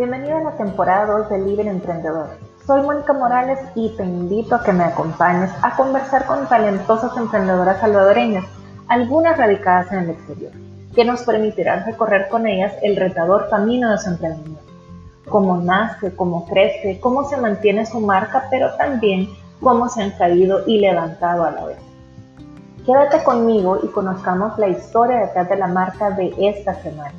Bienvenido a la temporada 2 de Libre Emprendedor. Soy Mónica Morales y te invito a que me acompañes a conversar con talentosas emprendedoras salvadoreñas, algunas radicadas en el exterior, que nos permitirán recorrer con ellas el retador camino de su emprendimiento. Cómo nace, cómo crece, cómo se mantiene su marca, pero también cómo se han caído y levantado a la vez. Quédate conmigo y conozcamos la historia detrás de la marca de esta semana.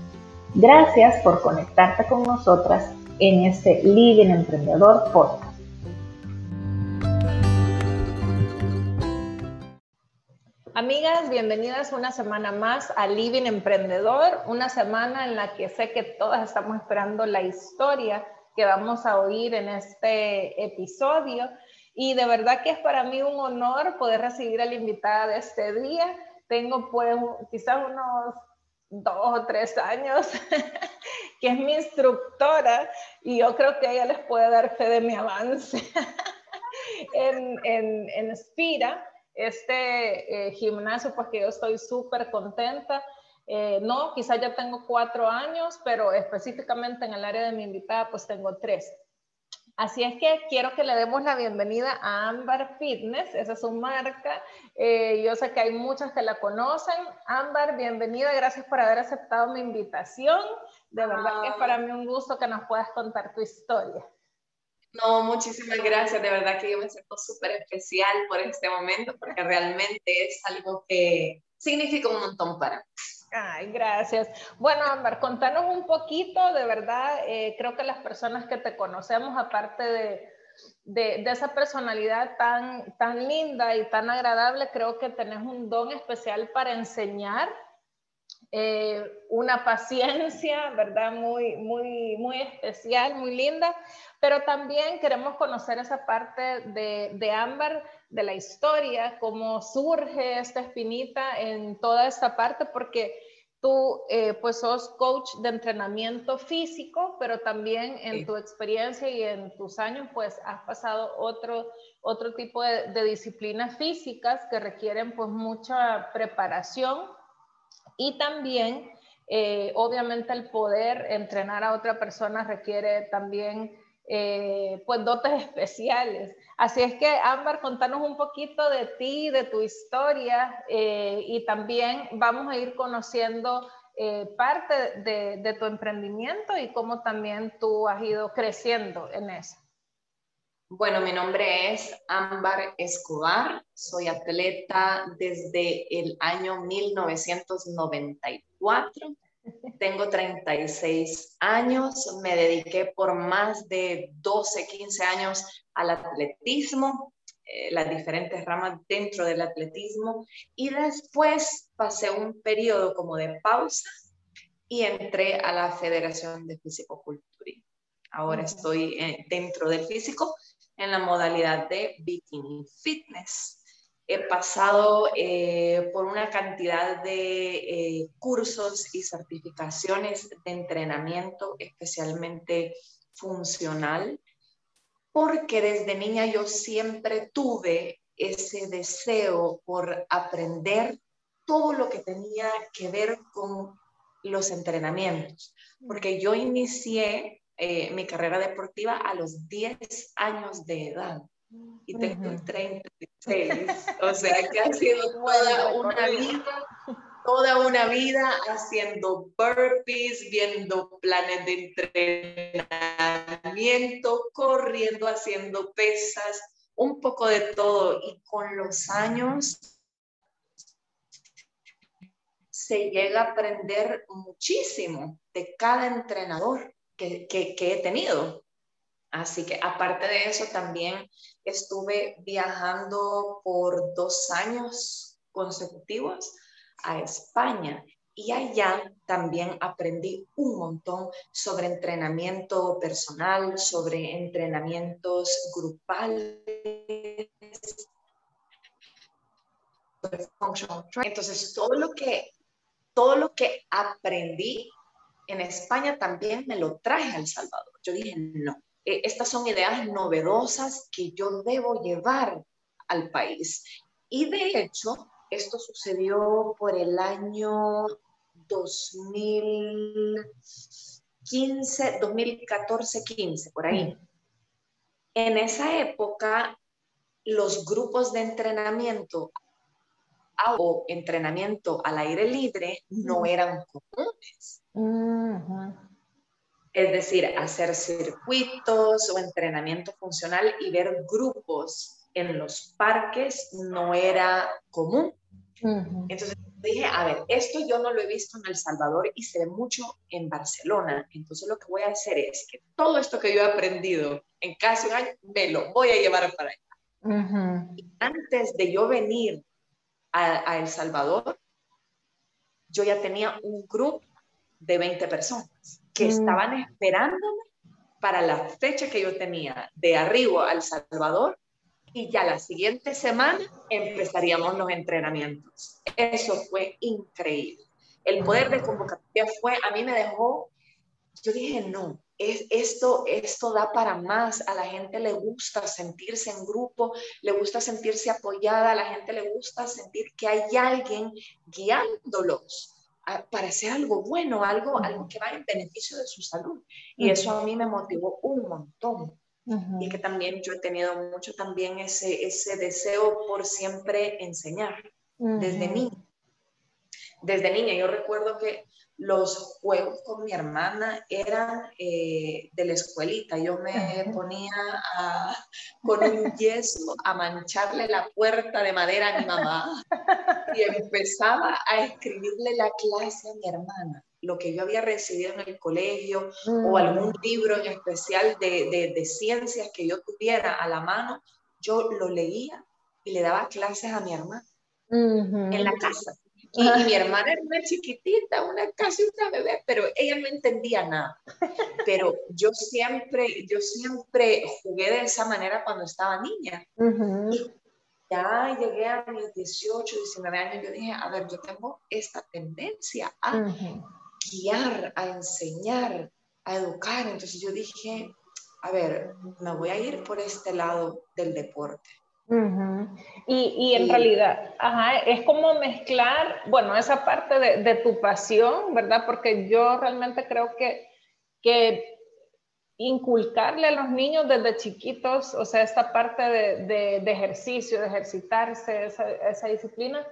Gracias por conectarte con nosotras en este Living Emprendedor Podcast. Amigas, bienvenidas una semana más a Living Emprendedor, una semana en la que sé que todas estamos esperando la historia que vamos a oír en este episodio. Y de verdad que es para mí un honor poder recibir a la invitada de este día. Tengo pues quizás unos dos o tres años, que es mi instructora y yo creo que ella les puede dar fe de mi avance en, en, en Spira, este eh, gimnasio, pues que yo estoy súper contenta. Eh, no, quizás ya tengo cuatro años, pero específicamente en el área de mi invitada, pues tengo tres. Así es que quiero que le demos la bienvenida a Ambar Fitness, esa es su marca. Eh, yo sé que hay muchas que la conocen. Ambar, bienvenida, gracias por haber aceptado mi invitación. De verdad que es para mí un gusto que nos puedas contar tu historia. No, muchísimas gracias. De verdad que yo me siento súper especial por este momento porque realmente es algo que significa un montón para mí. Ay, gracias. Bueno, Amber, contanos un poquito, de verdad, eh, creo que las personas que te conocemos, aparte de, de, esa personalidad tan, tan linda y tan agradable, creo que tenés un don especial para enseñar, eh, una paciencia, ¿verdad? Muy, muy, muy especial, muy linda, pero también queremos conocer esa parte de, de Ámbar, de la historia, cómo surge esta espinita en toda esta parte, porque tú eh, pues sos coach de entrenamiento físico, pero también en tu experiencia y en tus años pues has pasado otro, otro tipo de, disciplinas físicas que requieren pues mucha preparación y también eh, obviamente el poder entrenar a otra persona requiere también eh, pues dotes especiales. Así es que, Ámbar, contanos un poquito de ti, de tu historia eh, y también vamos a ir conociendo parte de, de, tu emprendimiento y cómo también tú has ido creciendo en eso. Bueno, mi nombre es Ámbar Escobar, soy atleta desde el año 1994 tengo 36 años, me dediqué por más de 12, 15 años al atletismo, eh, las diferentes ramas dentro del atletismo y después pasé un periodo como de pausa y entré a la Federación de Fisicoculturismo. Ahora estoy eh, dentro del físico en la modalidad de bikini fitness. He pasado eh, por una cantidad de eh, cursos y certificaciones de entrenamiento, especialmente funcional, porque desde niña yo siempre tuve ese deseo por aprender todo lo que tenía que ver con los entrenamientos, porque yo inicié eh, mi carrera deportiva a los 10 años de edad y tengo 36. O sea que ha sido toda una vida, toda una vida haciendo burpees, viendo planes de entrenamiento, corriendo, haciendo pesas, un poco de todo. Y con los años se llega a aprender muchísimo de cada entrenador que, he tenido. Así que aparte de eso, también estuve viajando por dos años consecutivos a España y allá también aprendí un montón sobre entrenamiento personal, sobre entrenamientos grupales. Entonces, todo lo que, todo lo que aprendí en España también me lo traje a El Salvador. Yo dije, no, eh, estas son ideas novedosas que yo debo llevar al país. Y de hecho, esto sucedió por el año 2000, 2015, 2014, 15, por ahí. En esa época, los grupos de entrenamiento o entrenamiento al aire libre no eran comunes. Es decir, hacer circuitos o entrenamiento funcional y ver grupos en los parques no era común. Entonces dije, a ver, esto yo no lo he visto en El Salvador y se ve mucho en Barcelona. Entonces lo que voy a hacer es que todo esto que yo he aprendido en casi un año, me lo voy a llevar para allá. antes de yo venir a, El Salvador, yo ya tenía un grupo de 20 personas que mm. estaban esperándome para la fecha que yo tenía de arribo a El Salvador y ya la siguiente semana empezaríamos los entrenamientos. Eso fue increíble. El poder de convocatoria fue, a mí me dejó, yo dije, no, es, esto, esto da para más, a la gente le gusta sentirse en grupo, le gusta sentirse apoyada, a la gente le gusta sentir que hay alguien guiándolos para hacer algo bueno, algo, algo que vaya en beneficio de su salud. Y eso a mí me motivó un montón. Y que también yo he tenido mucho también ese, ese deseo por siempre enseñar, desde niña. Desde niña, yo recuerdo que los juegos con mi hermana eran eh, de la escuelita. Yo me ponía con un yeso a mancharle la puerta de madera a mi mamá y empezaba a escribirle la clase a mi hermana lo que yo había recibido en el colegio o mm. algún libro en especial de, de, ciencias que yo tuviera a la mano, yo lo leía y le daba clases a mi hermana en la casa. Y, mi hermana era una chiquitita, una casi una bebé, pero ella no entendía nada. Pero yo siempre, yo siempre jugué de esa manera cuando estaba niña. Y ya llegué a mis 18, 19 años, yo dije, a ver, yo tengo esta tendencia a guiar, a enseñar, a educar. Entonces yo dije, a ver, me voy a ir por este lado del deporte. Y, y, en realidad, ajá, es como mezclar, bueno, esa parte de, de, tu pasión, ¿verdad? Porque yo realmente creo que, que inculcarle a los niños desde chiquitos, o sea, esta parte de, de, ejercicio, de ejercitarse, esa, esa disciplina,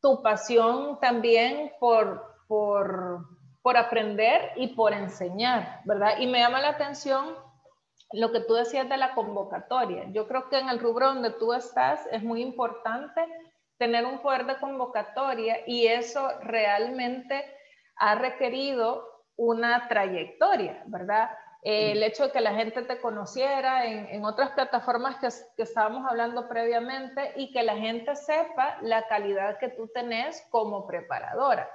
tu pasión también por, por, por aprender y por enseñar, ¿verdad? Y me llama la atención lo que tú decías de la convocatoria. Yo creo que en el rubro donde tú estás es muy importante tener un poder de convocatoria y eso realmente ha requerido una trayectoria, ¿verdad? el hecho de que la gente te conociera en, en otras plataformas que, que, estábamos hablando previamente y que la gente sepa la calidad que tú tenés como preparadora.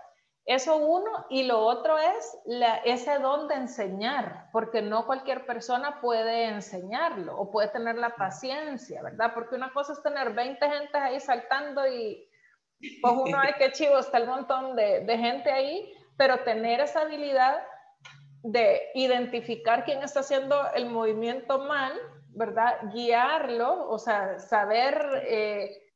Eso uno, y lo otro es ese don de enseñar, porque no cualquier persona puede enseñarlo o puede tener la paciencia, ¿verdad? Porque una cosa es tener 20 gente ahí saltando y pues uno ve que chivo, está el montón de, de gente ahí, pero tener esa habilidad de identificar quién está haciendo el movimiento mal, ¿verdad? Guiarlo, o sea, saber... Eh,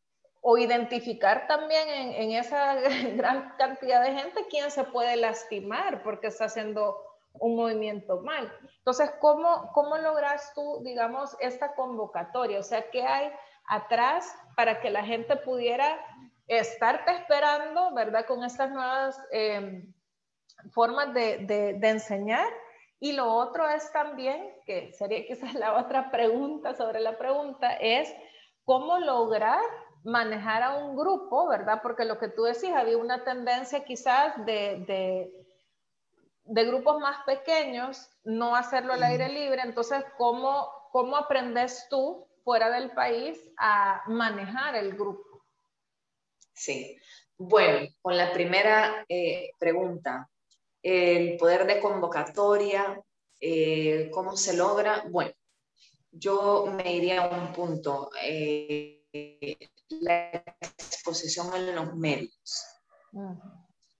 o identificar también en, esa gran cantidad de gente quién se puede lastimar porque está haciendo un movimiento mal. Entonces, ¿cómo, cómo logras tú, digamos, esta convocatoria? O sea, ¿qué hay atrás para que la gente pudiera estarte esperando, ¿verdad? Con estas nuevas em, formas de, de, de enseñar. Y lo otro es también, que sería quizás la otra pregunta sobre la pregunta, es cómo lograr manejar a un grupo, ¿verdad? Porque lo que tú decís, había una tendencia quizás de, de, grupos más pequeños, no hacerlo al aire libre. Entonces, ¿cómo, ¿cómo aprendes tú fuera del país a manejar el grupo? Sí. Bueno, con la primera eh, pregunta, el poder de convocatoria, eh, ¿cómo se logra? Bueno, yo me iría a un punto. Eh, la exposición en los medios.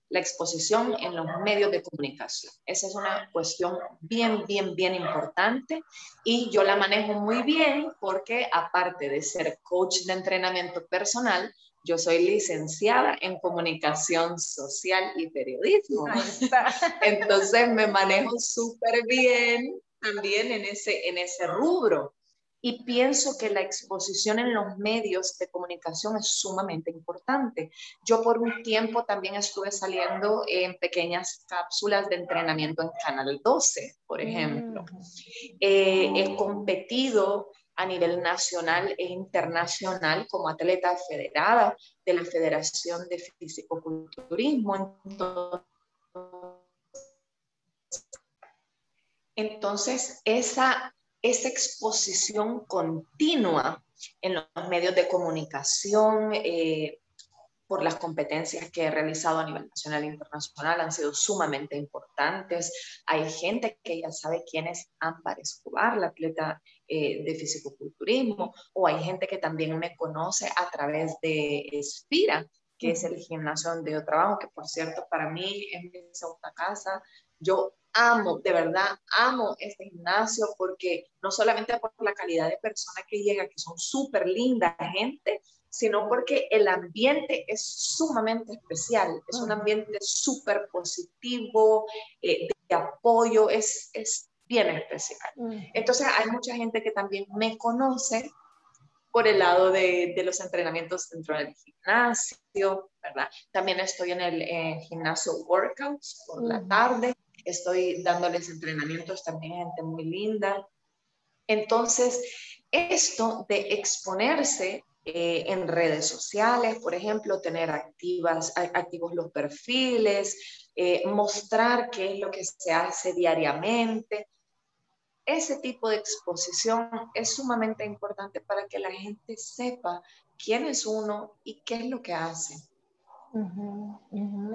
La exposición en los medios de comunicación. Esa es una cuestión bien, bien, bien importante y yo la manejo muy bien porque aparte de ser coach de entrenamiento personal, Yo soy licenciada en comunicación social y periodismo. Entonces me manejo súper bien también en ese, en ese rubro. Y pienso que la exposición en los medios de comunicación es sumamente importante. Yo por un tiempo también estuve saliendo en pequeñas cápsulas de entrenamiento en Canal 12, por ejemplo. Mm. Eh, he competido a nivel nacional e internacional como atleta federada de la Federación de Fisicoculturismo. Entonces, esa, esa exposición continua en los medios de comunicación, eh, por las competencias que he realizado a nivel nacional e internacional han sido sumamente importantes. Hay gente que ya sabe quién es Ámbar Escobar, la atleta eh, de fisicoculturismo, o hay gente que también me conoce a través de Espira, que es el gimnasio donde yo trabajo, que por cierto para mí es mi segunda casa. Yo amo, de verdad, amo este gimnasio porque no solamente por la calidad de personas que llega, que son súper linda gente, sino porque el ambiente es sumamente especial, es un ambiente súper positivo, eh, de apoyo, es, es bien especial. Entonces hay mucha gente que también me conoce por el lado de, de los entrenamientos dentro del gimnasio, ¿verdad? También estoy en el gimnasio workouts por la tarde, estoy dándoles entrenamientos también a gente muy linda. Entonces, esto de exponerse eh, en redes sociales, por ejemplo, tener activos los perfiles, eh, mostrar qué es lo que se hace diariamente. Ese tipo de exposición es sumamente importante para que la gente sepa quién es uno y qué es lo que hace.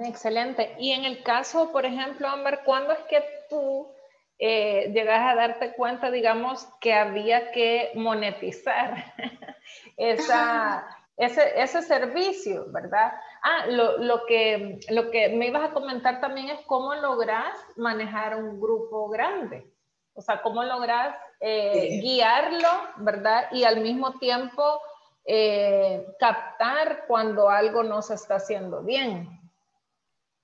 Excelente. Y en el caso, por ejemplo, Amber, ¿cuándo es que tú eh, llegas a darte cuenta, digamos, que había que monetizar esa, ese, ese, servicio, ¿verdad? Ah, lo, lo, que, lo que me ibas a comentar también es cómo logras manejar un grupo grande. O sea, cómo logras eh, guiarlo, ¿verdad? Y al mismo tiempo eh, captar cuando algo no se está haciendo bien.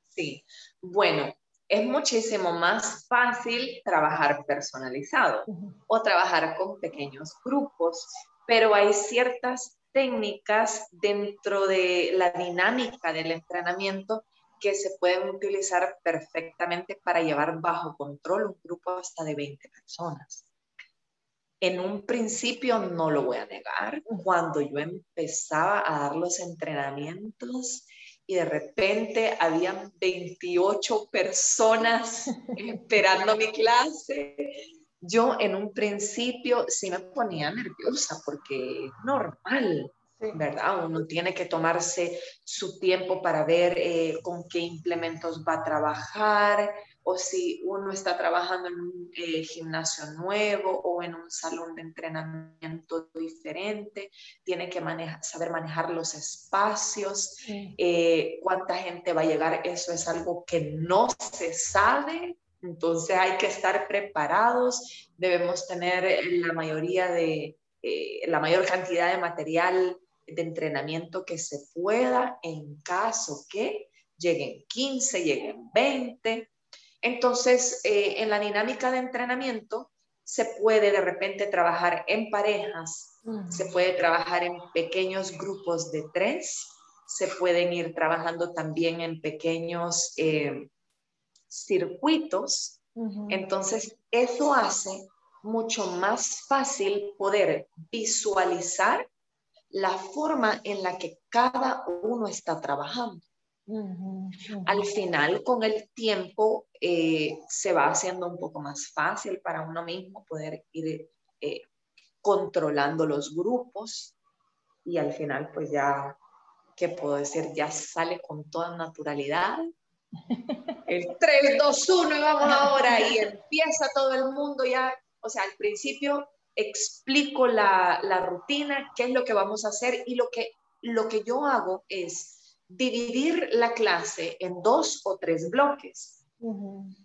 Sí, bueno, es muchísimo más fácil trabajar personalizado o trabajar con pequeños grupos, pero hay ciertas técnicas dentro de la dinámica del entrenamiento que se pueden utilizar perfectamente para llevar bajo control un grupo hasta de 20 personas. En un principio, no lo voy a negar, cuando yo empezaba a dar los entrenamientos, y de repente habían 28 personas esperando mi clase. Yo en un principio sí me ponía nerviosa porque es normal, ¿verdad? Uno tiene que tomarse su tiempo para ver eh, con qué implementos va a trabajar, o si uno está trabajando en un eh, gimnasio nuevo o en un salón de entrenamiento diferente, tiene que saber manejar los espacios, eh, cuánta gente va a llegar, eso es algo que no se sabe, entonces hay que estar preparados, debemos tener la mayoría de, eh, la mayor cantidad de material de entrenamiento que se pueda en caso que lleguen 15, lleguen 20 entonces, eh, en la dinámica de entrenamiento se puede de repente trabajar en parejas, se puede trabajar en pequeños grupos de tres, se pueden ir trabajando también en pequeños eh, circuitos. Entonces, eso hace mucho más fácil poder visualizar la forma en la que cada uno está trabajando. Al final, con el tiempo, eh, se va haciendo un poco más fácil para uno mismo poder ir eh, controlando los grupos y al final, pues ya, ¿qué puedo decir? Ya sale con toda naturalidad. El 3, 2, 1 y vamos ahora y empieza todo el mundo ya, o sea, al principio explico la, la rutina, qué es lo que vamos a hacer y lo que, lo que yo hago es dividir la clase en dos o tres bloques.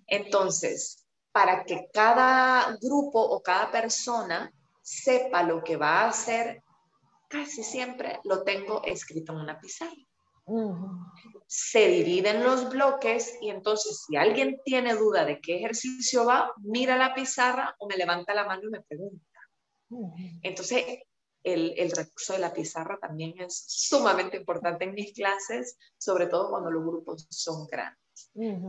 Entonces, para que cada grupo o cada persona sepa lo que va a hacer, casi siempre lo tengo escrito en una pizarra. Se dividen los bloques y entonces si alguien tiene duda de qué ejercicio va, mira la pizarra o me levanta la mano y me pregunta. Entonces, el, recurso de la pizarra también es sumamente importante en mis clases, sobre todo cuando los grupos son grandes.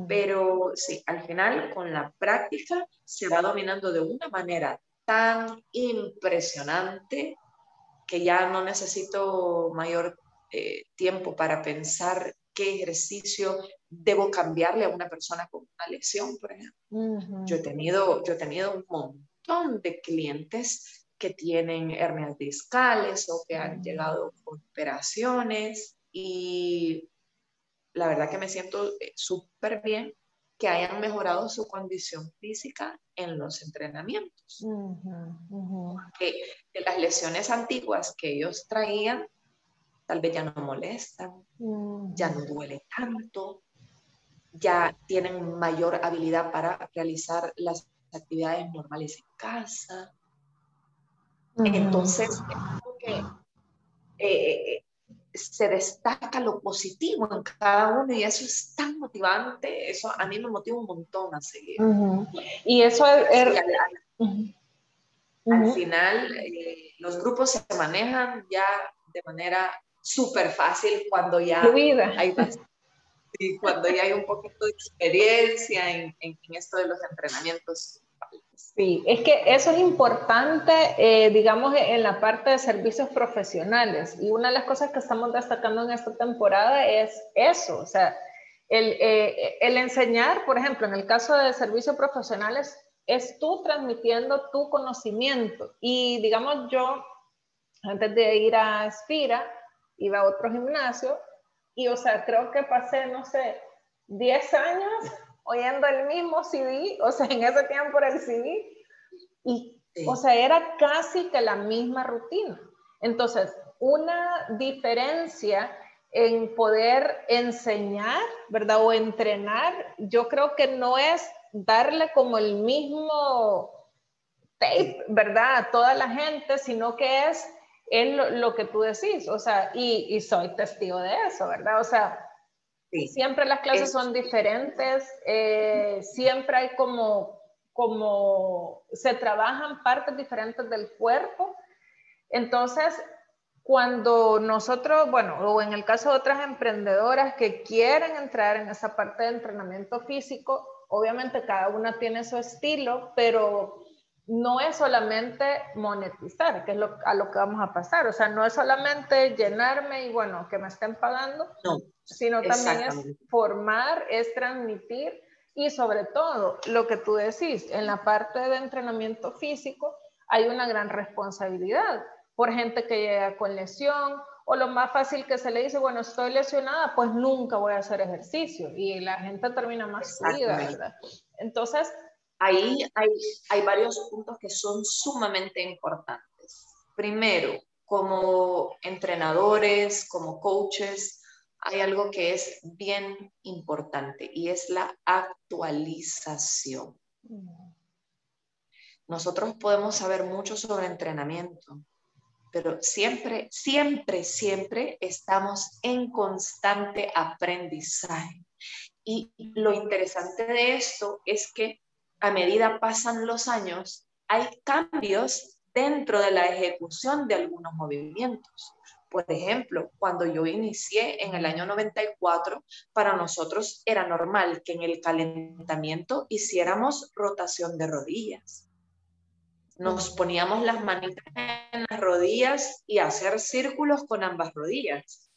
Pero sí, al final con la práctica se va dominando de una manera tan impresionante que ya no necesito mayor eh, tiempo para pensar qué ejercicio debo cambiarle a una persona con una lesión, por ejemplo. yo, he tenido, yo he tenido un montón de clientes que tienen hernias discales o que han llegado con operaciones y la verdad que me siento eh, súper bien que hayan mejorado su condición física en los entrenamientos. Que de las lesiones antiguas que ellos traían, tal vez ya no molestan, ya no duele tanto, ya tienen mayor habilidad para realizar las actividades normales en casa. Entonces, que, eh, eh, se destaca lo positivo en cada uno y eso es tan motivante, eso a mí me motiva un montón a seguir. Y eso es... Al final, eh, los grupos se manejan ya de manera súper fácil cuando ya hay cuando ya hay un poquito de experiencia en, en, esto de los entrenamientos. Sí, es que eso es importante, eh, digamos, en la parte de servicios profesionales. Y una de las cosas que estamos destacando en esta temporada es eso, o sea, el, eh, el enseñar, por ejemplo, en el caso de servicios profesionales, es tú transmitiendo tu conocimiento. Y digamos, yo, antes de ir a Espira, iba a otro gimnasio y, o sea, creo que pasé, no sé, 10 años oyendo el mismo CD, o sea, en ese tiempo era el CD, y, o sea, era casi que la misma rutina. Entonces, una diferencia en poder enseñar, ¿verdad? O entrenar, yo creo que no es darle como el mismo tape, ¿verdad? A toda la gente, sino que es es lo, que tú decís, o sea, y, soy testigo de eso, ¿verdad? O sea, siempre las clases son diferentes, eh, siempre hay como, como, se trabajan partes diferentes del cuerpo, entonces, cuando nosotros, bueno, o en el caso de otras emprendedoras que quieren entrar en esa parte de entrenamiento físico, obviamente cada una tiene su estilo, pero no es solamente monetizar, que es a lo que vamos a pasar. O sea, no es solamente llenarme y bueno, que me estén pagando, sino también es formar, es transmitir y sobre todo lo que tú decís, en la parte de entrenamiento físico hay una gran responsabilidad por gente que llega con lesión o lo más fácil que se le dice, bueno, estoy lesionada, pues nunca voy a hacer ejercicio y la gente termina más fría, ¿verdad? Entonces, ahí hay, hay varios puntos que son sumamente importantes. Primero, como entrenadores, como coaches, hay algo que es bien importante y es la actualización. Nosotros podemos saber mucho sobre entrenamiento, pero siempre, siempre, siempre estamos en constante aprendizaje. Y lo interesante de esto es que a medida pasan los años, hay cambios dentro de la ejecución de algunos movimientos. Por ejemplo, cuando yo inicié en el año 94, para nosotros era normal que en el calentamiento hiciéramos rotación de rodillas. Nos poníamos las manitas en las rodillas y hacer círculos con ambas rodillas.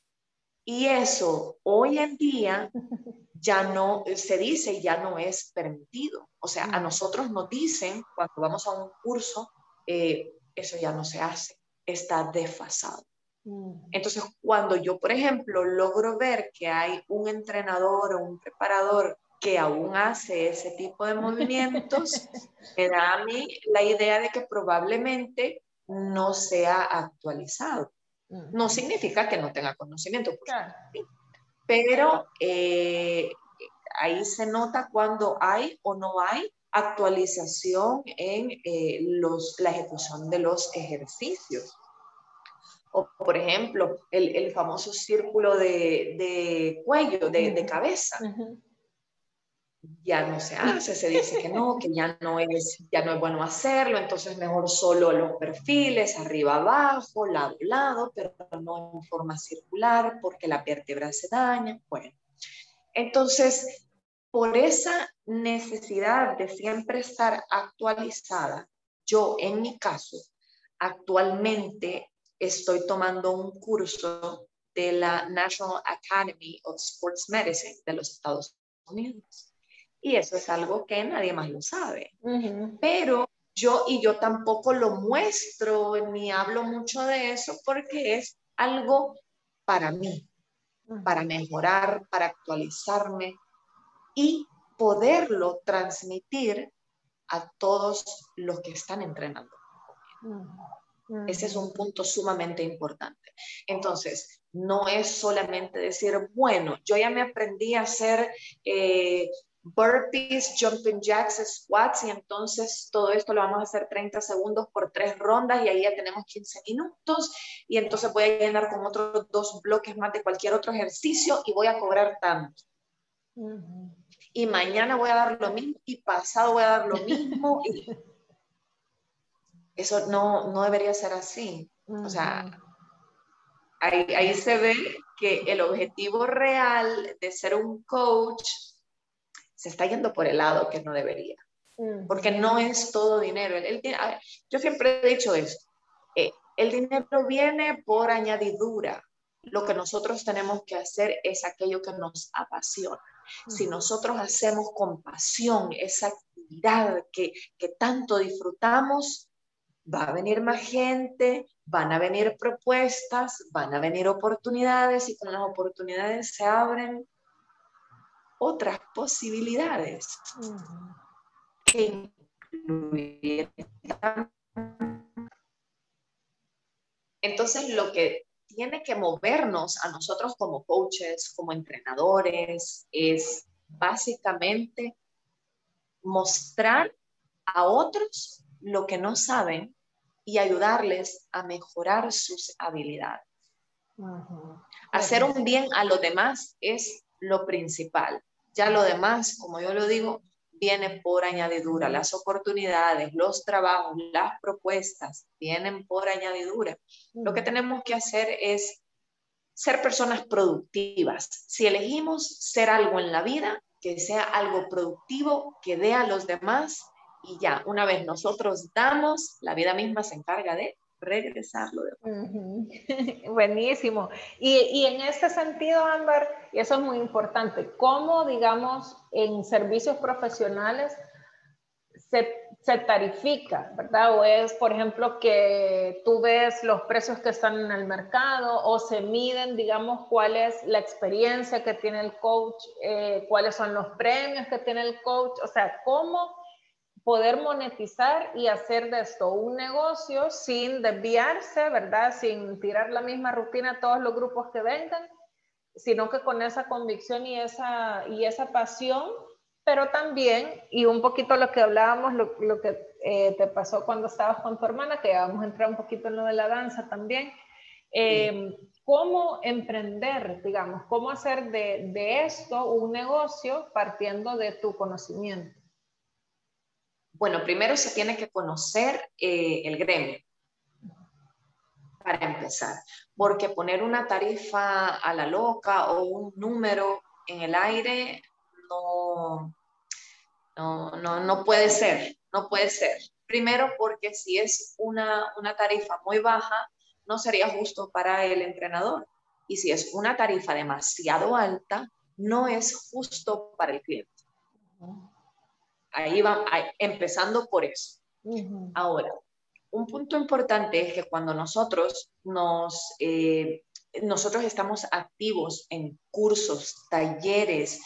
Y eso hoy en día ya no se dice, ya no es permitido. O sea, a nosotros nos dicen cuando vamos a un curso, eh, eso ya no se hace, está desfasado. Entonces, cuando yo, por ejemplo, logro ver que hay un entrenador o un preparador que aún hace ese tipo de movimientos, me da a mí la idea de que probablemente no sea actualizado. No significa que no tenga conocimiento, pero eh, ahí se nota cuando hay o no hay actualización en eh, los, la ejecución de los ejercicios. O, por ejemplo, el, el famoso círculo de, de cuello, de, de cabeza. Ya no se hace, se dice que no, que ya no, es, ya no es bueno hacerlo, entonces mejor solo los perfiles, arriba, abajo, lado, lado, pero no en forma circular porque la vértebra se daña. Bueno, entonces, por esa necesidad de siempre estar actualizada, yo en mi caso, actualmente estoy tomando un curso de la National Academy of Sports Medicine de los Estados Unidos. Y eso es algo que nadie más lo sabe. Pero yo y yo tampoco lo muestro ni hablo mucho de eso porque es algo para mí, para mejorar, para actualizarme y poderlo transmitir a todos los que están entrenando. Ese es un punto sumamente importante. Entonces, no es solamente decir, bueno, yo ya me aprendí a hacer eh, burpees, jumping jacks, squats y entonces todo esto lo vamos a hacer 30 segundos por tres rondas y ahí ya tenemos 15 minutos y entonces voy a llenar con otros dos bloques más de cualquier otro ejercicio y voy a cobrar tanto. Y mañana voy a dar lo mismo y pasado voy a dar lo mismo. Y eso no, no debería ser así. O sea, ahí, ahí se ve que el objetivo real de ser un coach se está yendo por el lado que no debería. Porque no es todo dinero. El, yo siempre he dicho esto. Eh, el dinero viene por añadidura. Lo que nosotros tenemos que hacer es aquello que nos apasiona. Si nosotros hacemos con pasión esa actividad que, que tanto disfrutamos, va a venir más gente, van a venir propuestas, van a venir oportunidades y con las oportunidades se abren otras posibilidades. Que Entonces, lo que tiene que movernos a nosotros como coaches, como entrenadores, es básicamente mostrar a otros lo que no saben y ayudarles a mejorar sus habilidades. Hacer un bien a los demás es lo principal. Ya lo demás, como yo lo digo, viene por añadidura. Las oportunidades, los trabajos, las propuestas vienen por añadidura. Lo que tenemos que hacer es ser personas productivas. Si elegimos ser algo en la vida, que sea algo productivo, que dé a los demás y ya, una vez nosotros damos, la vida misma se encarga de regresarlo. Buenísimo. Y, y, en este sentido, Amber, y eso es muy importante, ¿cómo, digamos, en servicios profesionales se, se, tarifica, verdad? O es, por ejemplo, que tú ves los precios que están en el mercado o se miden, digamos, cuál es la experiencia que tiene el coach, eh, cuáles son los premios que tiene el coach, o sea, ¿cómo poder monetizar y hacer de esto un negocio sin desviarse, ¿verdad? Sin tirar la misma rutina a todos los grupos que vengan, sino que con esa convicción y esa, y esa pasión, pero también, y un poquito lo que hablábamos, lo, que eh, te pasó cuando estabas con tu hermana, que vamos a entrar un poquito en lo de la danza también, em, cómo emprender, digamos, cómo hacer de, de esto un negocio partiendo de tu conocimiento. Bueno, primero se tiene que conocer eh, el gremio para empezar, porque poner una tarifa a la loca o un número en el aire no, no, no, puede ser, no puede ser. Primero porque si es una, una tarifa muy baja, no sería justo para el entrenador. Y si es una tarifa demasiado alta, no es justo para el cliente. Ahí va, empezando por eso. Ahora, un punto importante es que cuando nosotros nos, eh, nosotros estamos activos en cursos, talleres,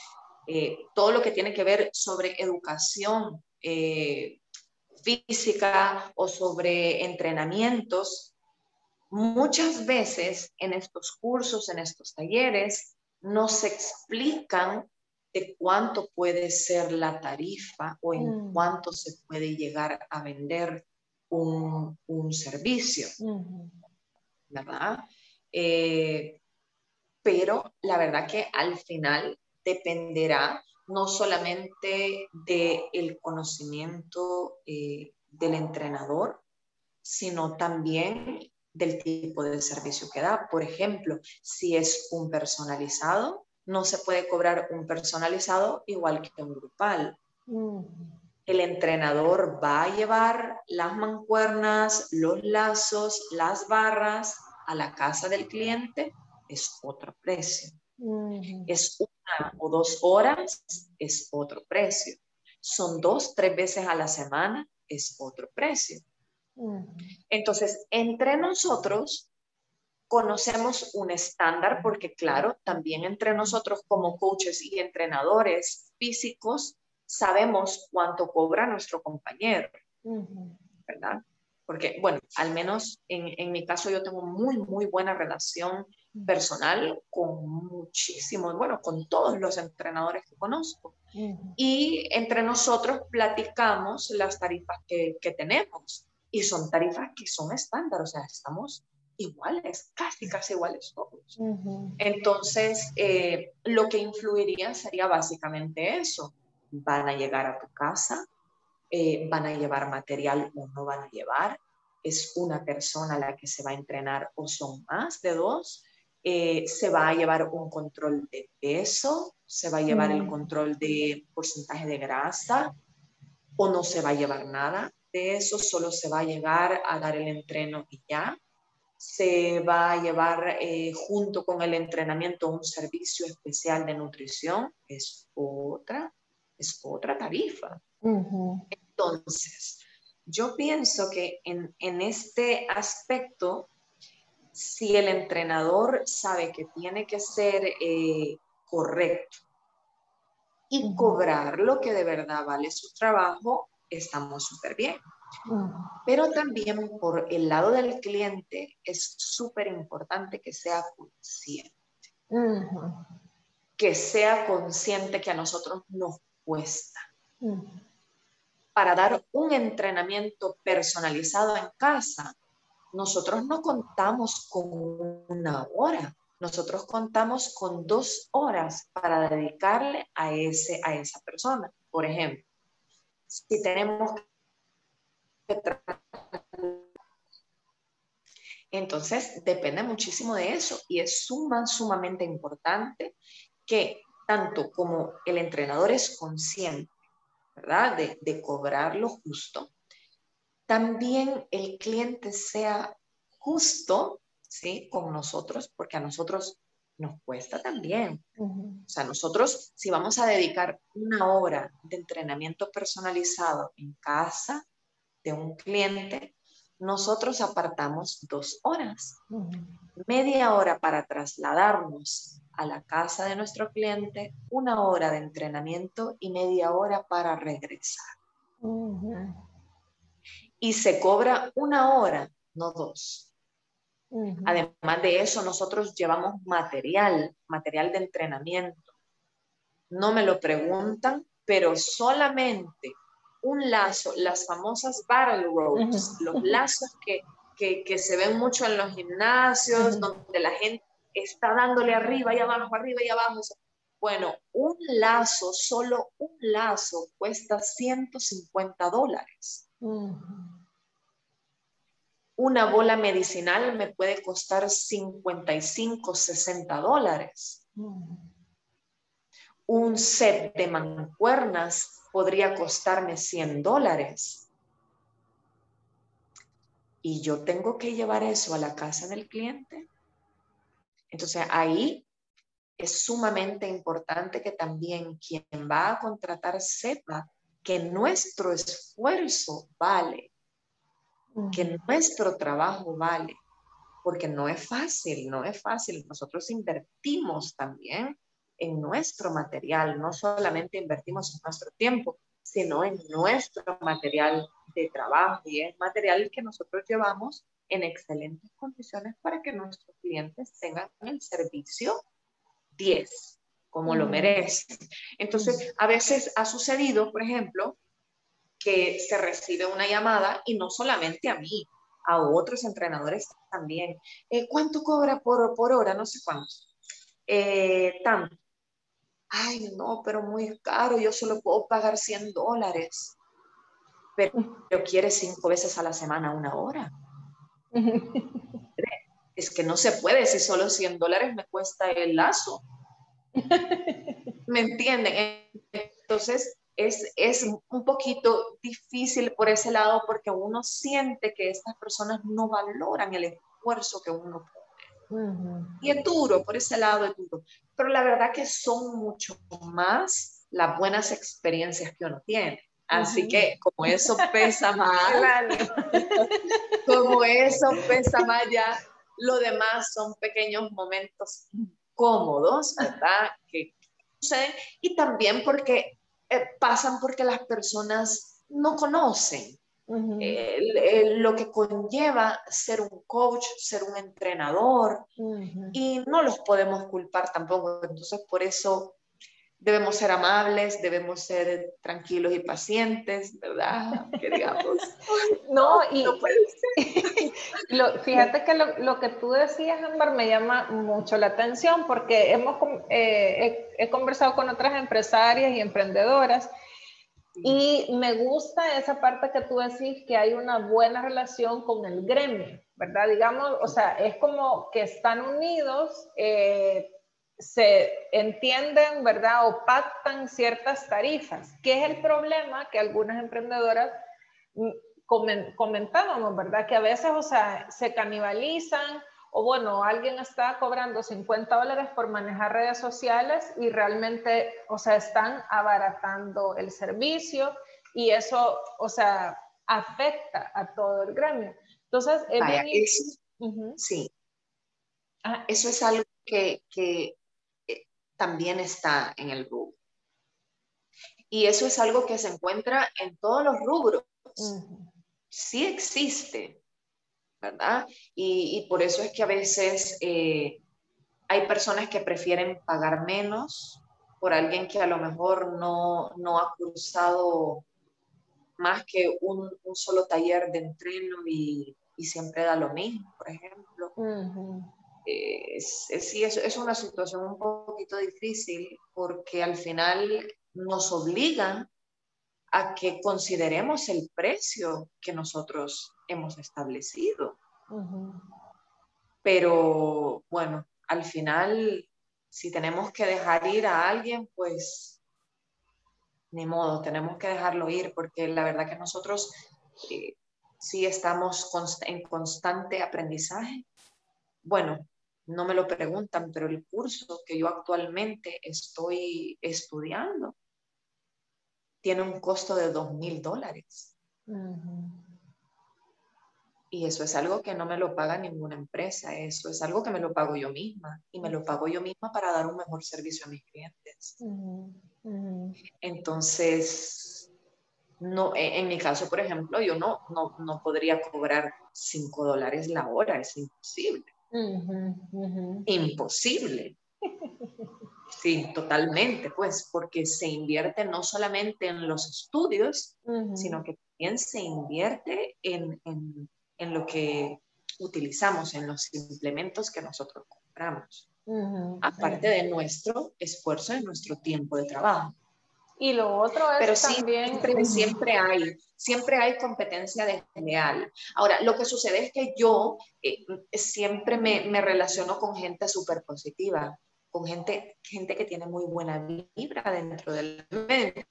eh, todo lo que tiene que ver sobre educación eh, física o sobre entrenamientos, muchas veces en estos cursos, en estos talleres, nos explican de cuánto puede ser la tarifa o en mm. cuánto se puede llegar a vender un, servicio. ¿verdad? Eh, pero la verdad que al final dependerá no solamente del conocimiento eh, del entrenador, sino también del tipo de servicio que da. Por ejemplo, si es un personalizado, no se puede cobrar un personalizado igual que un grupal. Mm. El entrenador va a llevar las mancuernas, los lazos, las barras a la casa del cliente, es otro precio. Mm. Es una o dos horas, es otro precio. Son dos, tres veces a la semana, es otro precio. Mm. Entonces, entre nosotros conocemos un estándar porque, claro, también entre nosotros como coaches y entrenadores físicos sabemos cuánto cobra nuestro compañero, ¿verdad? Porque, bueno, al menos en, en, mi caso yo tengo muy, muy buena relación personal con muchísimos, bueno, con todos los entrenadores que conozco. Y entre nosotros platicamos las tarifas que, que tenemos y son tarifas que son estándar, o sea, estamos iguales, casi, casi iguales todos. Entonces, eh, lo que influiría sería básicamente eso. Van a llegar a tu casa, eh, van a llevar material o no van a llevar, es una persona la que se va a entrenar o son más de dos, eh, se va a llevar un control de peso, se va a llevar el mm. control de porcentaje de grasa o no se va a llevar nada de eso, solo se va a llegar a dar el entreno y ya se va a llevar eh, junto con el entrenamiento un servicio especial de nutrición, es otra, es otra tarifa. Entonces, yo pienso que en, este aspecto, si el entrenador sabe que tiene que ser eh, correcto y cobrar lo que de verdad vale su trabajo, estamos súper bien. Pero también por el lado del cliente es súper importante que sea consciente. Que sea consciente que a nosotros nos cuesta. Para dar un entrenamiento personalizado en casa, nosotros no contamos con una hora, nosotros contamos con dos horas para dedicarle a, ese, a esa persona. Por ejemplo, si tenemos entonces, depende muchísimo de eso y es sumamente importante que tanto como el entrenador es consciente, ¿verdad? De, de cobrar lo justo, también el cliente sea justo, ¿sí? Con nosotros, porque a nosotros nos cuesta también. O sea, nosotros, si vamos a dedicar una hora de entrenamiento personalizado en casa, de un cliente, nosotros apartamos dos horas, media hora para trasladarnos a la casa de nuestro cliente, una hora de entrenamiento y media hora para regresar. Y se cobra una hora, no dos. Además de eso, nosotros llevamos material, material de entrenamiento. No me lo preguntan, pero solamente un lazo, las famosas battle ropes, los lazos que, que, se ven mucho en los gimnasios, donde la gente está dándole arriba y abajo, arriba y abajo. Bueno, un lazo, solo un lazo cuesta 150 dólares. Una bola medicinal me puede costar 55, 60 dólares. Un set de mancuernas podría costarme 100 dólares. Y yo tengo que llevar eso a la casa del cliente. Entonces ahí es sumamente importante que también quien va a contratar sepa que nuestro esfuerzo vale, que nuestro trabajo vale, porque no es fácil, no es fácil. Nosotros invertimos también en nuestro material, no solamente invertimos en nuestro tiempo, sino en nuestro material de trabajo y es material que nosotros llevamos en excelentes condiciones para que nuestros clientes tengan el servicio 10, como lo mm. merecen. Entonces, a veces ha sucedido, por ejemplo, que se recibe una llamada y no solamente a mí, a otros entrenadores también. Eh, ¿Cuánto cobra por, por hora? No sé cuánto. Eh, tanto. Ay, no, pero muy caro, yo solo puedo pagar 100 dólares. Pero, pero quiere cinco veces a la semana una hora. es que no se puede, si solo 100 dólares me cuesta el lazo. ¿Me entienden? Entonces, es, es, un poquito difícil por ese lado porque uno siente que estas personas no valoran el esfuerzo que uno Y es duro, por ese lado es duro. Pero la verdad que son mucho más las buenas experiencias que uno tiene. Así que como eso pesa más, como eso pesa más ya, lo demás son pequeños momentos cómodos, ¿verdad? Que suceden y también porque eh, pasan porque las personas no conocen lo que conlleva ser un coach, ser un entrenador y no los podemos culpar tampoco. Entonces, por eso debemos ser amables, debemos ser tranquilos y pacientes, ¿verdad? Que digamos. no, y fíjate que lo, que tú decías, Amber, me llama mucho la atención porque hemos, eh, he, conversado con otras empresarias y emprendedoras y me gusta esa parte que tú decís que hay una buena relación con el gremio, ¿verdad? Digamos, o sea, es como que están unidos. Eh, se entienden, ¿verdad? O pactan ciertas tarifas, que es el problema que algunas emprendedoras mm, comentábamos, ¿verdad? Que a veces, o sea, se canibalizan o bueno, alguien está cobrando 50 dólares por manejar redes sociales y realmente, o sea, están abaratando el servicio y eso, o sea, afecta a todo el gremio. Entonces, sí. Eso es algo que, también está en el rubro. Y eso es algo que se encuentra en todos los rubros. Sí existe, ¿verdad? Y, por eso es que a veces eh, hay personas que prefieren pagar menos por alguien que a lo mejor no, ha cursado más que un, solo taller de entreno y, siempre da lo mismo, por ejemplo es, sí, es, es, una situación un poquito difícil porque al final nos obliga a que consideremos el precio que nosotros hemos establecido. Pero bueno, al final, si tenemos que dejar ir a alguien, pues ni modo, tenemos que dejarlo ir porque la verdad que nosotros eh, sí estamos en constante aprendizaje. Bueno, no me lo preguntan, pero el curso que yo actualmente estoy estudiando tiene un costo de dos mil dólares. Y eso es algo que no me lo paga ninguna empresa, eso es algo que me lo pago yo misma y me lo pago yo misma para dar un mejor servicio a mis clientes. Entonces, no, e, en mi caso, por ejemplo, yo no, no, no podría cobrar cinco dólares la hora, es imposible. Imposible. Sí, totalmente, pues, porque se invierte no solamente en los estudios, sino que también se invierte en, lo que utilizamos, en los implementos que nosotros compramos, aparte de nuestro esfuerzo y nuestro tiempo de trabajo. Y lo otro es Pero también... siempre, siempre hay, siempre hay competencia desleal. Ahora, lo que sucede es que yo eh, siempre me, me, relaciono con gente súper positiva, con gente, gente que tiene muy buena vibra dentro del mente.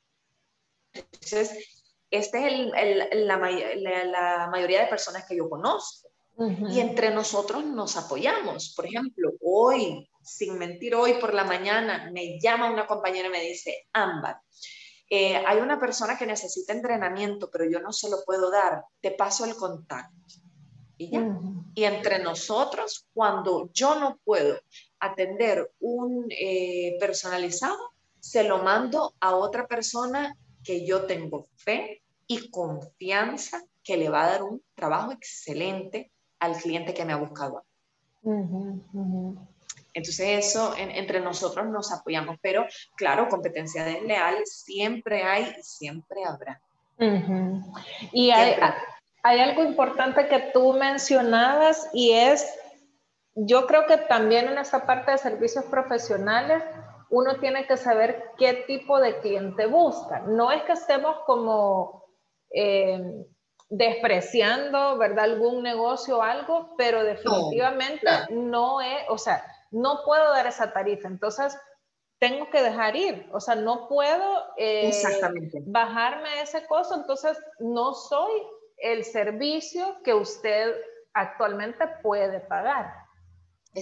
Entonces, esta es el, el, la, la, la, mayoría de personas que yo conozco. Y entre nosotros nos apoyamos. Por ejemplo, hoy sin mentir, hoy por la mañana me llama una compañera y me dice, Ámbar, eh, hay una persona que necesita entrenamiento, pero yo no se lo puedo dar, te paso el contacto. Y ya. Y entre nosotros, cuando yo no puedo atender un eh, personalizado, se lo mando a otra persona que yo tengo fe y confianza que le va a dar un trabajo excelente al cliente que me ha buscado. Entonces eso entre nosotros nos apoyamos, pero claro, competencia desleal siempre hay y siempre habrá. Y hay, Hay algo importante que tú mencionabas y es, yo creo que también en esta parte de servicios profesionales, uno tiene que saber qué tipo de cliente busca. No es que estemos como eh, despreciando, ¿verdad? Algún negocio o algo, pero definitivamente no, es, o sea, no puedo dar esa tarifa. Entonces, tengo que dejar ir, o sea, no puedo eh, bajarme ese costo, entonces no soy el servicio que usted actualmente puede pagar.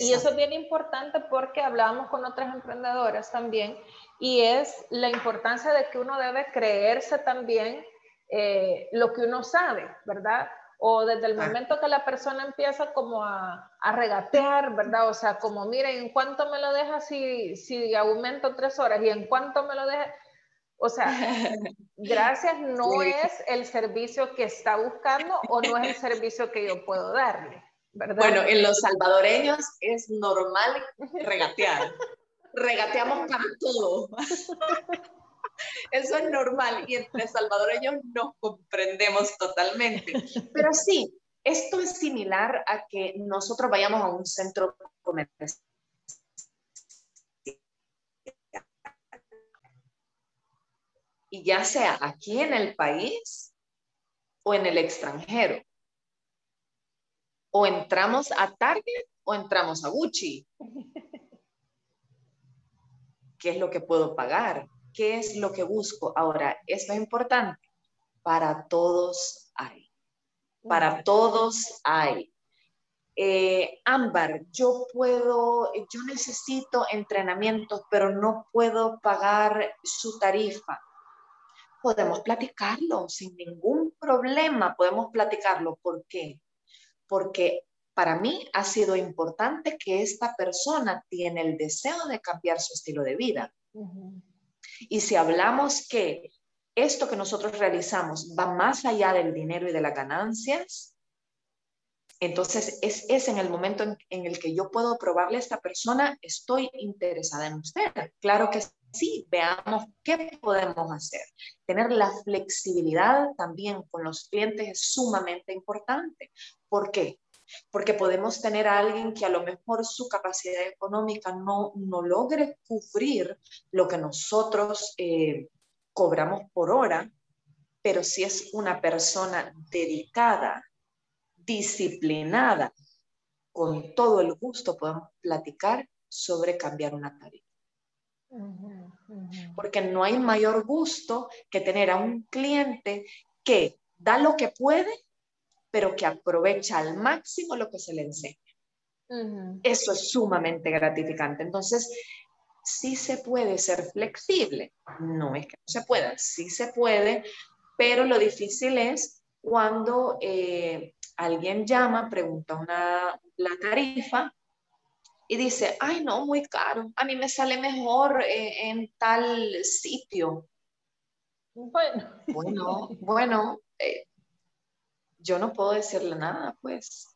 Y eso es bien importante porque hablábamos con otras emprendedoras también y es la importancia de que uno debe creerse también eh, lo que uno sabe, ¿verdad? O desde el momento que la persona empieza como a, a, regatear, ¿verdad? O sea, como, miren, ¿en cuánto me lo deja si, si aumento tres horas? ¿Y en cuánto me lo deja? O sea, gracias no es el servicio que está buscando o no es el servicio que yo puedo darle. Bueno, en los salvadoreños es normal regatear. Regateamos para todo. Eso es normal y entre salvadoreños nos comprendemos totalmente. Pero sí, esto es similar a que nosotros vayamos a un centro comercial. Y ya sea aquí en el país o en el extranjero. O entramos a Target o entramos a Gucci. ¿Qué es lo que puedo pagar? ¿Qué es lo que busco? Ahora, eso es importante. Para todos hay. Para todos hay. Eh, Ámbar, yo puedo, yo necesito entrenamientos, pero no puedo pagar su tarifa. Podemos platicarlo sin ningún problema, podemos platicarlo. ¿Por qué? Porque para mí ha sido importante que esta persona tiene el deseo de cambiar su estilo de vida. Y si hablamos que esto que nosotros realizamos va más allá del dinero y de las ganancias, entonces es, es en el momento en, en, el que yo puedo probarle a esta persona, estoy interesada en usted. Claro que sí, veamos qué podemos hacer. Tener la flexibilidad también con los clientes es sumamente importante. ¿Por qué? porque podemos tener a alguien que a lo mejor su capacidad económica no, no logre cubrir lo que nosotros eh, cobramos por hora, pero si es una persona dedicada, disciplinada, con todo el gusto podemos platicar sobre cambiar una tarifa. Porque no hay mayor gusto que tener a un cliente que da lo que puede pero que aprovecha al máximo lo que se le enseña. Eso es sumamente gratificante. Entonces, sí se puede ser flexible. No es que no se pueda, sí se puede, pero lo difícil es cuando eh, alguien llama, pregunta una, la tarifa y dice, ay, no, muy caro, a mí me sale mejor eh, en tal sitio. Bueno, bueno, bueno eh, yo no puedo decirle nada, pues.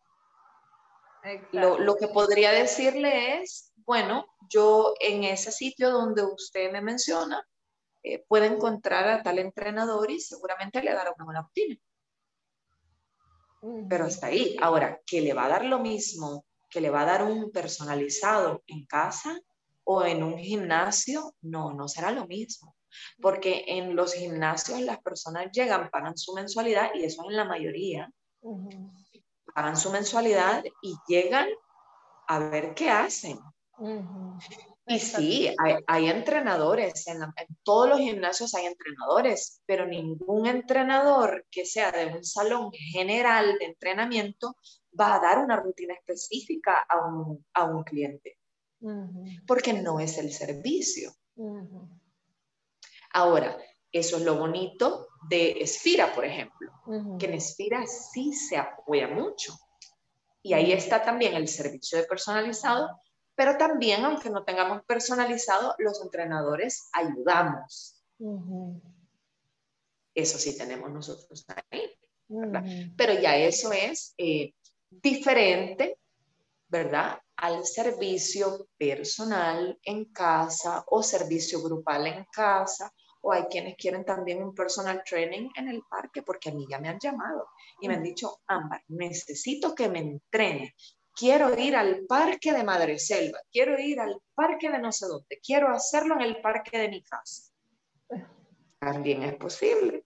Lo, que podría decirle es, bueno, yo en ese sitio donde usted me menciona, eh, puede encontrar a tal entrenador y seguramente le dará una buena rutina. Pero hasta ahí. Ahora, que le va a dar lo mismo, que le va a dar un personalizado en casa o en un gimnasio, no, no será lo mismo. Porque en los gimnasios las personas llegan, pagan su mensualidad y eso es en la mayoría, pagan su mensualidad y llegan a ver qué hacen. Y sí, hay, entrenadores, en, todos los gimnasios hay entrenadores, pero ningún entrenador que sea de un salón general de entrenamiento va a dar una rutina específica a un, a un cliente, porque no es el servicio. Ahora, eso es lo bonito de Esfira, por ejemplo, que en Esfira sí se apoya mucho. Y ahí está también el servicio de personalizado, pero también, aunque no tengamos personalizado, los entrenadores ayudamos. Eso sí tenemos nosotros ahí. Pero ya eso es eh, diferente, ¿verdad? Al servicio personal en casa o servicio grupal en casa o hay quienes quieren también un personal training en el parque, porque a mí ya me han llamado y me han dicho, Ámbar, necesito que me entrene. Quiero ir al parque de Madre Selva, quiero ir al parque de no sé dónde, quiero hacerlo en el parque de mi casa. También es posible.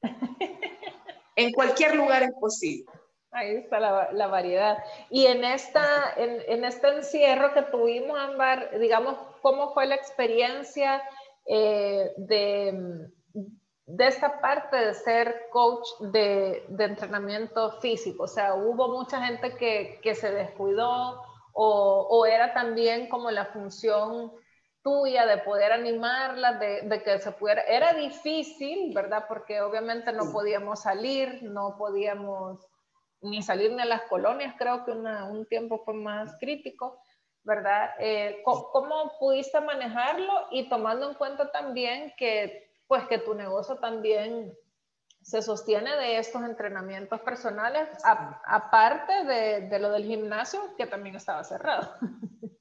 En cualquier lugar es posible. Ahí está la, variedad. Y en, esta, en, en, este encierro que tuvimos, Ámbar, digamos, ¿cómo fue la experiencia eh, de, de, esta parte de ser coach de, de, entrenamiento físico? O sea, hubo mucha gente que, que se descuidó o, o, era también como la función tuya de poder animarla, de, de, que se pudiera... Era difícil, ¿verdad? Porque obviamente no podíamos salir, no podíamos ni salir ni a las colonias, creo que un tiempo fue más crítico, ¿verdad? Eh, ¿cómo, pudiste manejarlo y tomando en cuenta también que, pues, que tu negocio también se sostiene de estos entrenamientos personales, aparte de, de, lo del gimnasio, que también estaba cerrado?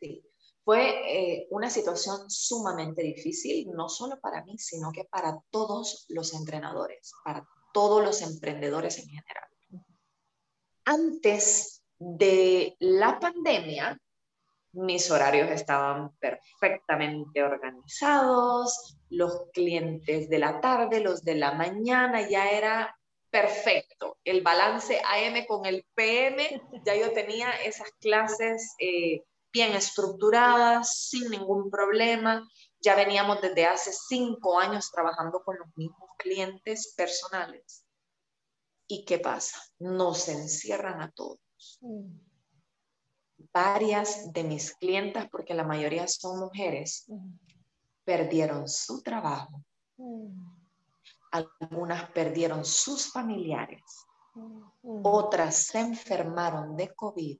Sí, fue eh, una situación sumamente difícil, no solo para mí, sino que para todos los entrenadores, para todos los emprendedores en general. Antes de la pandemia, mis horarios estaban perfectamente organizados, los clientes de la tarde, los de la mañana, ya era perfecto. El balance AM con el PM, ya yo tenía esas clases eh, bien estructuradas, sin ningún problema. Ya veníamos desde hace cinco años trabajando con los mismos clientes personales. ¿Y qué pasa? Nos encierran a todos. Mm. Varias de mis clientas, porque la mayoría son mujeres, mm. perdieron su trabajo. Mm. Algunas perdieron sus familiares. Otras se enfermaron de COVID.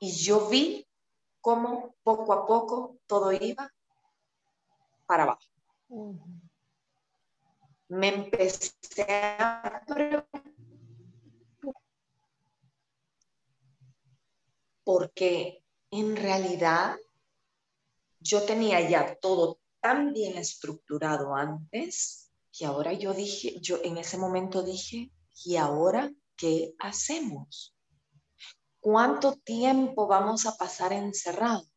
Y yo vi cómo poco a poco todo iba para abajo. Me empecé a porque en realidad yo tenía ya todo tan bien estructurado antes y ahora yo dije, yo en ese momento dije, ¿y ahora qué hacemos? ¿Cuánto tiempo vamos a pasar encerrados?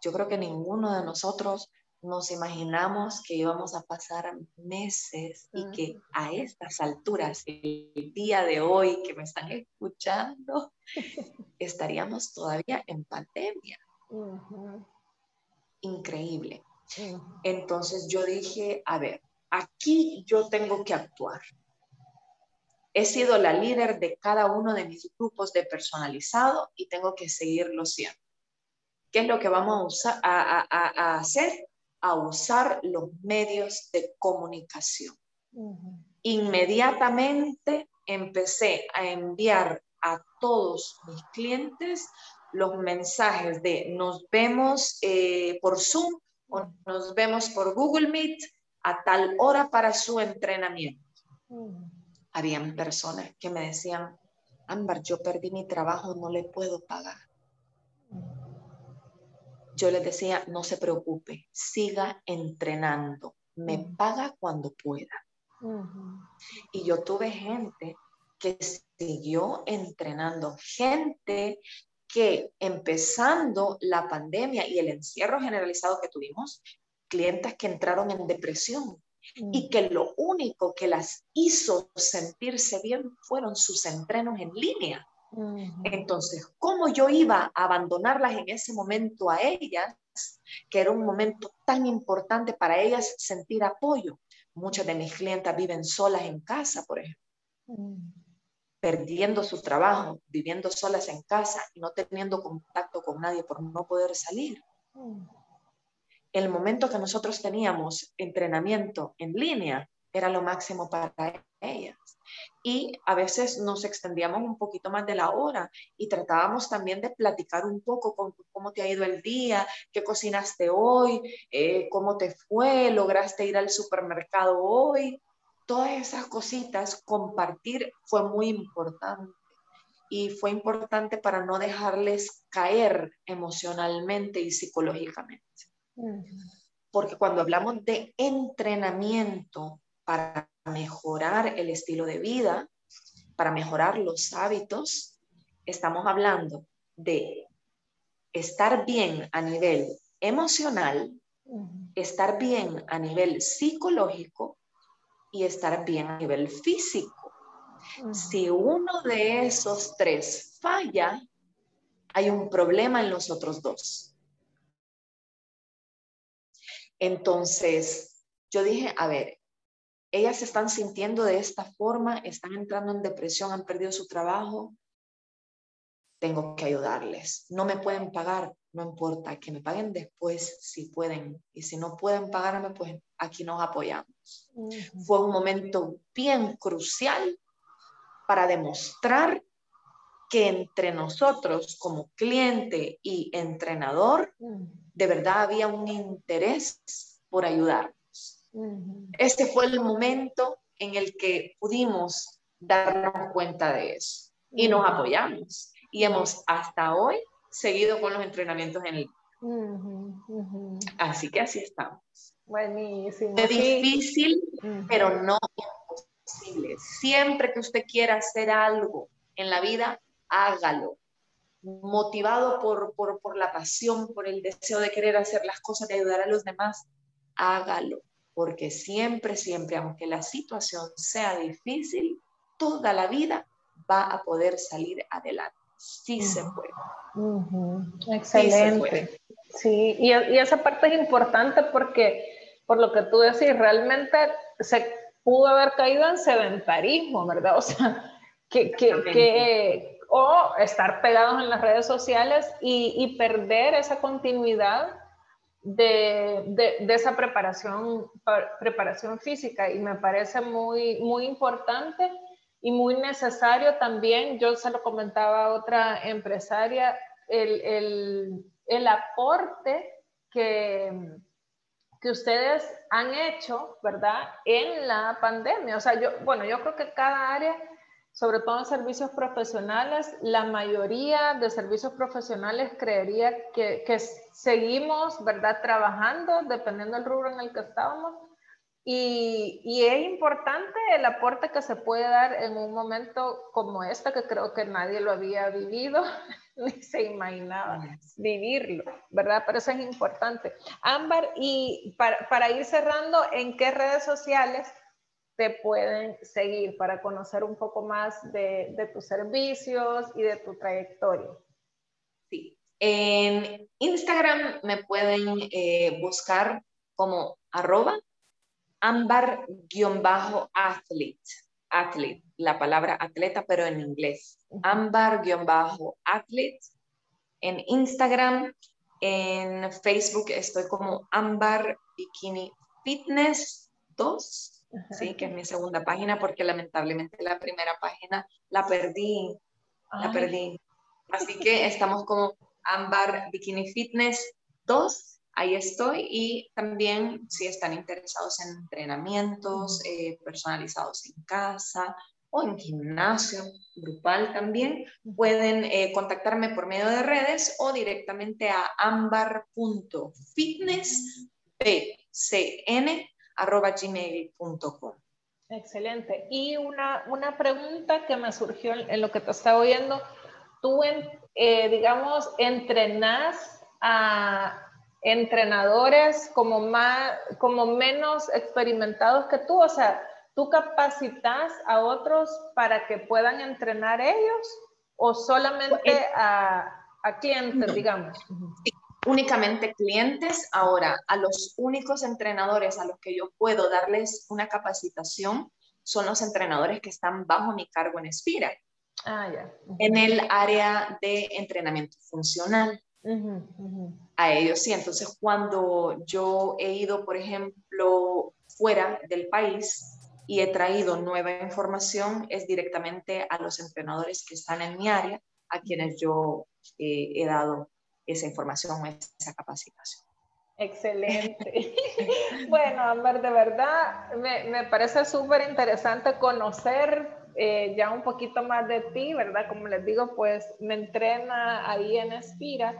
Yo creo que ninguno de nosotros nos imaginamos que íbamos a pasar meses y que a estas alturas, el día de hoy que me están escuchando, estaríamos todavía en pandemia. Increíble. Entonces yo dije, a ver, aquí yo tengo que actuar. He sido la líder de cada uno de mis grupos de personalizado y tengo que seguirlo siendo. ¿Qué es lo que vamos a, hacer? A usar los medios de comunicación. Inmediatamente empecé a enviar a todos mis clientes los mensajes de nos vemos eh, por Zoom o nos vemos por Google Meet a tal hora para su entrenamiento habían personas que me decían, Ámbar, yo perdí mi trabajo, no le puedo pagar. Yo les decía, no se preocupe, siga entrenando, me paga cuando pueda. Y yo tuve gente que siguió entrenando, gente que empezando la pandemia y el encierro generalizado que tuvimos, clientes que entraron en depresión, y que lo único que las hizo sentirse bien fueron sus entrenos en línea. Entonces, ¿cómo yo iba a abandonarlas en ese momento a ellas, que era un momento tan importante para ellas sentir apoyo? Muchas de mis clientas viven solas en casa, por ejemplo, perdiendo su trabajo, viviendo solas en casa y no teniendo contacto con nadie por no poder salir. El momento que nosotros teníamos entrenamiento en línea era lo máximo para ellas. Y a veces nos extendíamos un poquito más de la hora y tratábamos también de platicar un poco con cómo te ha ido el día, qué cocinaste hoy, eh, cómo te fue, lograste ir al supermercado hoy. Todas esas cositas, compartir fue muy importante y fue importante para no dejarles caer emocionalmente y psicológicamente. Porque cuando hablamos de entrenamiento para mejorar el estilo de vida, para mejorar los hábitos, estamos hablando de estar bien a nivel emocional, estar bien a nivel psicológico y estar bien a nivel físico. Si uno de esos tres falla, hay un problema en los otros dos. Entonces, yo dije, a ver, ellas se están sintiendo de esta forma, están entrando en depresión, han perdido su trabajo, tengo que ayudarles. No me pueden pagar, no importa, que me paguen después si pueden. Y si no pueden pagarme, pues aquí nos apoyamos. Fue un momento bien crucial para demostrar que entre nosotros como cliente y entrenador, de verdad había un interés por ayudarnos. Este fue el momento en el que pudimos darnos cuenta de eso y nos apoyamos. Y hemos hasta hoy seguido con los entrenamientos en el Así que así estamos. Buenísimo. Es difícil, pero no imposible. Siempre que usted quiera hacer algo en la vida, hágalo. Motivado por, por, por la pasión, por el deseo de querer hacer las cosas, de ayudar a los demás, hágalo. Porque siempre, siempre, aunque la situación sea difícil, toda la vida va a poder salir adelante. Sí se puede. Excelente. Sí, y, y, esa parte es importante porque, por lo que tú decís, realmente se pudo haber caído en sedentarismo, ¿verdad? O sea, que, que, que o estar pegados en las redes sociales y, y perder esa continuidad de, de, de, esa preparación, preparación física. Y me parece muy, muy importante y muy necesario también, yo se lo comentaba a otra empresaria, el, el, el aporte que, que ustedes han hecho, ¿verdad? En la pandemia. O sea, yo, bueno, yo creo que cada área, sobre todo en servicios profesionales, la mayoría de servicios profesionales creería que, que seguimos, ¿verdad? Trabajando, dependiendo del rubro en el que estábamos, y, y, es importante el aporte que se puede dar en un momento como este, que creo que nadie lo había vivido ni se imaginaba vivirlo, ¿verdad? Pero eso es importante. Ámbar, y para, para ir cerrando, ¿en qué redes sociales te pueden seguir para conocer un poco más de, de tus servicios y de tu trayectoria? Sí, en Instagram me pueden eh, buscar como arroba ámbar-athlete, athlete, la palabra atleta, pero en inglés. Ámbar-athlete en Instagram, en Facebook estoy como Ámbar Bikini Fitness 2, sí, que es mi segunda página, porque lamentablemente la primera página la perdí, la perdí. Así que estamos como Ámbar Bikini Fitness 2 ahí estoy y también si están interesados en entrenamientos eh, personalizados en casa o en gimnasio grupal también, pueden eh, contactarme por medio de redes o directamente a ambar.fitnessbcn.gmail.com. Excelente. Y una, una pregunta que me surgió en lo que te estaba oyendo. Tú, eh, digamos, entrenas a entrenadores como, más, como menos experimentados que tú, o sea, ¿tú capacitas a otros para que puedan entrenar ellos o solamente a, clientes, digamos? Únicamente clientes. Ahora, a los únicos entrenadores a los que yo puedo darles una capacitación son los entrenadores que están bajo mi cargo en Espira. Ah, ya. En el área de entrenamiento funcional a ellos. Sí, entonces cuando yo he ido, por ejemplo, fuera del país y he traído nueva información, es directamente a los entrenadores que están en mi área, a quienes yo eh, he dado esa información, esa capacitación. Excelente. bueno, Amber, de verdad me, me parece súper interesante conocer eh, ya un poquito más de ti, ¿verdad? Como les digo, pues me entrena ahí en Espira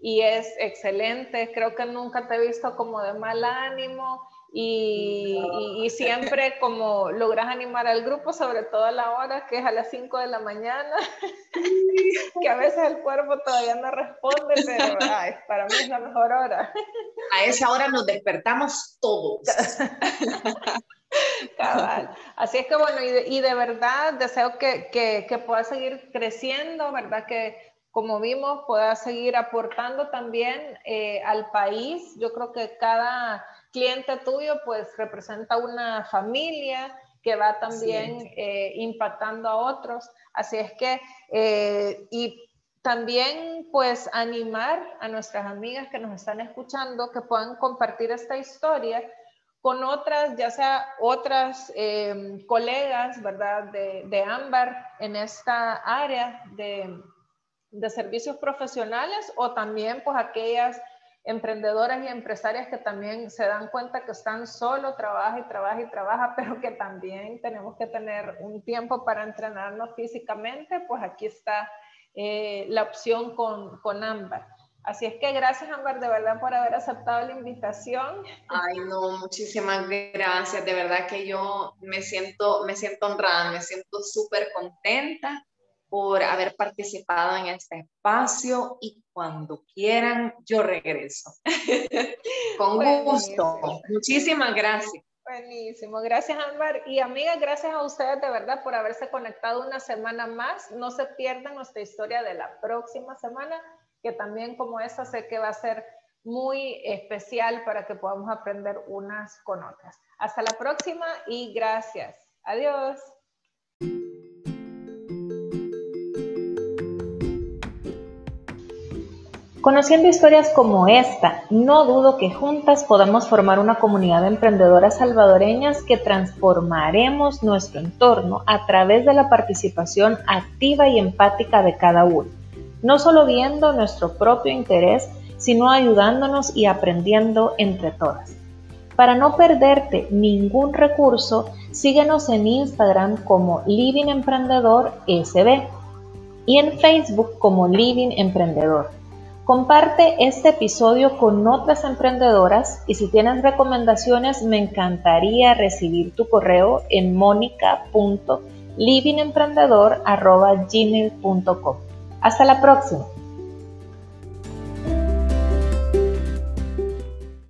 y es excelente. Creo que nunca te he visto como de mal ánimo y, siempre como logras animar al grupo, sobre todo a la hora que es a las 5 de la mañana, que a veces el cuerpo todavía no responde, pero para mí es la mejor hora. A esa hora nos despertamos todos. Así es que bueno, y de, verdad deseo que, que, pueda seguir creciendo, ¿verdad? Que como vimos pueda seguir aportando también eh, al país. Yo creo que cada cliente tuyo pues representa una familia que va también eh, impactando a otros. Así es que, eh, y también pues animar a nuestras amigas que nos están escuchando que puedan compartir esta historia con otras, ya sea otras eh, colegas, ¿verdad? De, de, Ámbar en esta área de, de servicios profesionales o también pues aquellas emprendedoras y empresarias que también se dan cuenta que están solo, trabaja y trabaja y trabaja, pero que también tenemos que tener un tiempo para entrenarnos físicamente, pues aquí está eh, la opción con, con Ámbar. Así es que gracias, Ámbar, de verdad por haber aceptado la invitación. Ay, no, muchísimas gracias. De verdad que yo me siento, me siento honrada, me siento súper contenta por haber participado en este espacio y cuando quieran yo regreso. Con gusto. Muchísimas gracias. Buenísimo, gracias Ámbar. Y amigas, gracias a ustedes de verdad por haberse conectado una semana más. No se pierdan nuestra historia de la próxima semana, que también como esta sé que va a ser muy especial para que podamos aprender unas con otras. Hasta la próxima y gracias. Adiós. Conociendo historias como esta, no dudo que juntas podamos formar una comunidad de emprendedoras salvadoreñas que transformaremos nuestro entorno a través de la participación activa y empática de cada uno, no solo viendo nuestro propio interés, sino ayudándonos y aprendiendo entre todas. Para no perderte ningún recurso, síguenos en Instagram como Living Emprendedor SB y en Facebook como Living Emprendedor. Comparte este episodio con otras emprendedoras y si tienes recomendaciones me encantaría recibir tu correo en monica.livingemprendedor.gmail.com. Hasta la próxima.